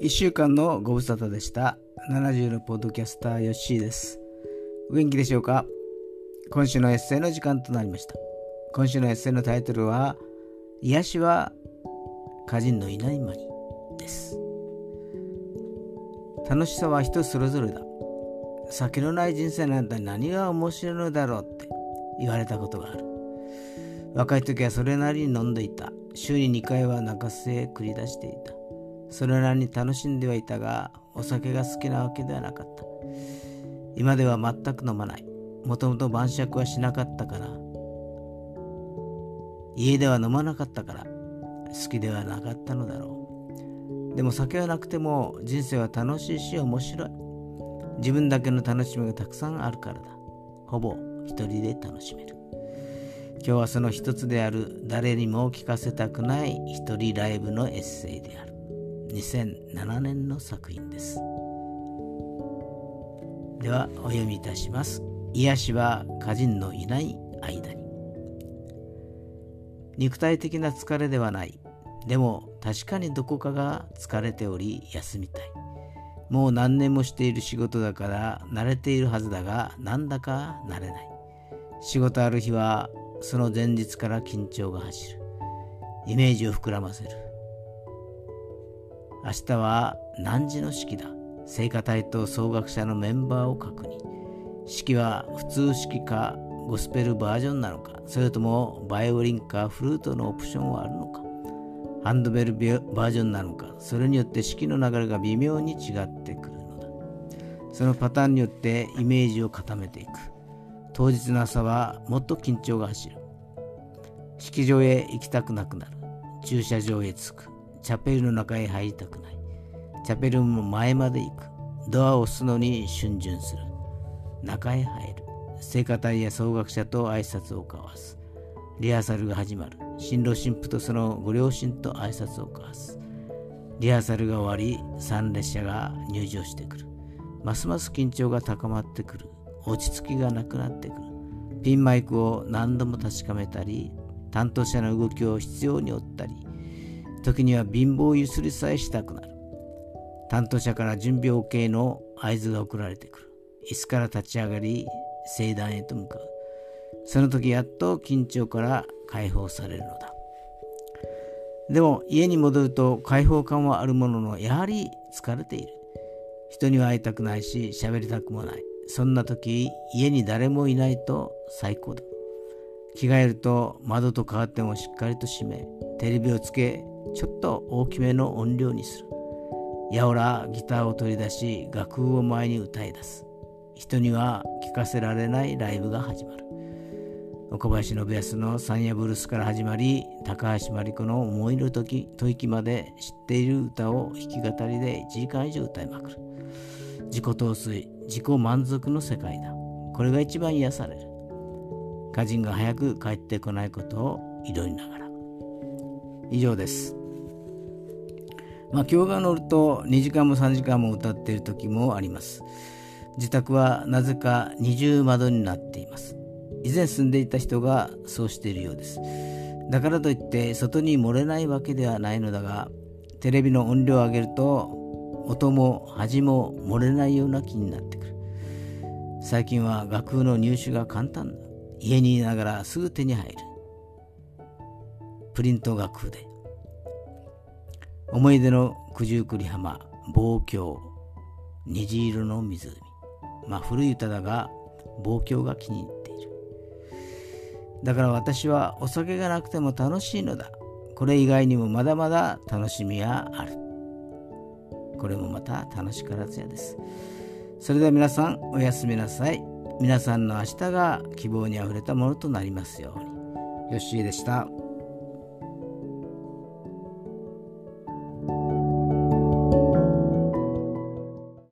1週間のご無沙汰でした。70のポッドキャスターヨッシーです。お元気でしょうか？今週のエッセイの時間となりました。今週のエッセイのタイトルは癒しは歌人のいない間にです。楽しさは人それぞれだ。酒のない人生なんて何が面白いのだろうって言われたことがある。若い時はそれなりに飲んでいた。週に2回は中洲へ繰り出していた。それなりに楽しんではいたがお酒が好きなわけではなかった。今では全く飲まない。もともと晩酌はしなかったから。家では飲まなかったから。好きではなかったのだろう。でも酒はなくても人生は楽しいし面白い。自分だけの楽しみがたくさんあるからだ。ほぼ一人で楽しめる。今日はその一つである。誰にも聞かせたくない一人ライブのエッセイである。2007年の作品です。ではお読みいたします。癒しは歌人のいない間に。肉体的な疲れではない。でも確かにどこかが疲れており休みたい。もう何年もしている仕事だから慣れているはずだがなんだか慣れない。仕事ある日はその前日から緊張が走る。イメージを膨らませる。明日は何時の式だ？聖歌隊と総学者のメンバーを確認。式は普通式かゴスペルバージョンなのか？それともバイオリンかフルートのオプションはあるのか？ハンドベルバージョンなのか？それによって式の流れが微妙に違ってくるのだ。そのパターンによってイメージを固めていく。当日の朝はもっと緊張が走る。式場へ行きたくなくなる。駐車場へ着く。チャペルの中へ入りたくない。チャペルも前まで行く。ドアを押すのに逡巡する。中へ入る。聖歌隊や総学者と挨拶を交わす。リハーサルが始まる。新郎新婦とそのご両親と挨拶を交わす。リハーサルが終わり参列者が入場してくる。ますます緊張が高まってくる。落ち着きがなくなってくる。ピンマイクを何度も確かめたり担当者の動きを必要に追ったり時には貧乏ゆすりさえしたくなる。担当者から準備 OK の合図が送られてくる。椅子から立ち上がり盛壇へと向かう。その時やっと緊張から解放されるのだ。でも家に戻ると解放感はあるもののやはり疲れている。人には会いたくないし喋りたくもない。そんな時家に誰もいないと最高だ。着替えると窓とカーテンをしっかりと閉めテレビをつけちょっと大きめの音量にする。やおらギターを取り出し楽譜を前に歌い出す。人には聞かせられないライブが始まる。岡林信康の「サンヤブルース」から始まり高橋真理子の「思いの時吐息」まで知っている歌を弾き語りで1時間以上歌いまくる。自己陶酔自己満足の世界だ。これが一番癒される。歌人が早く帰ってこないことを祈りながら。以上です。まあ今日が乗ると2時間も3時間も歌っている時もあります。自宅はなぜか二重窓になっています。以前住んでいた人がそうしているようです。だからといって外に漏れないわけではないのだがテレビの音量を上げると音も恥も漏れないような気になってくる。最近は楽譜の入手が簡単。だ家にいながらすぐ手に入る。プリント楽譜で。思い出の九十九里浜望郷虹色の湖。まあ古い歌だが望郷が気に入っている。だから私はお酒がなくても楽しいのだ。これ以外にもまだまだ楽しみがある。これもまた楽しからずやです。それでは皆さんおやすみなさい。皆さんの明日が希望にあふれたものとなりますように。よしーでした。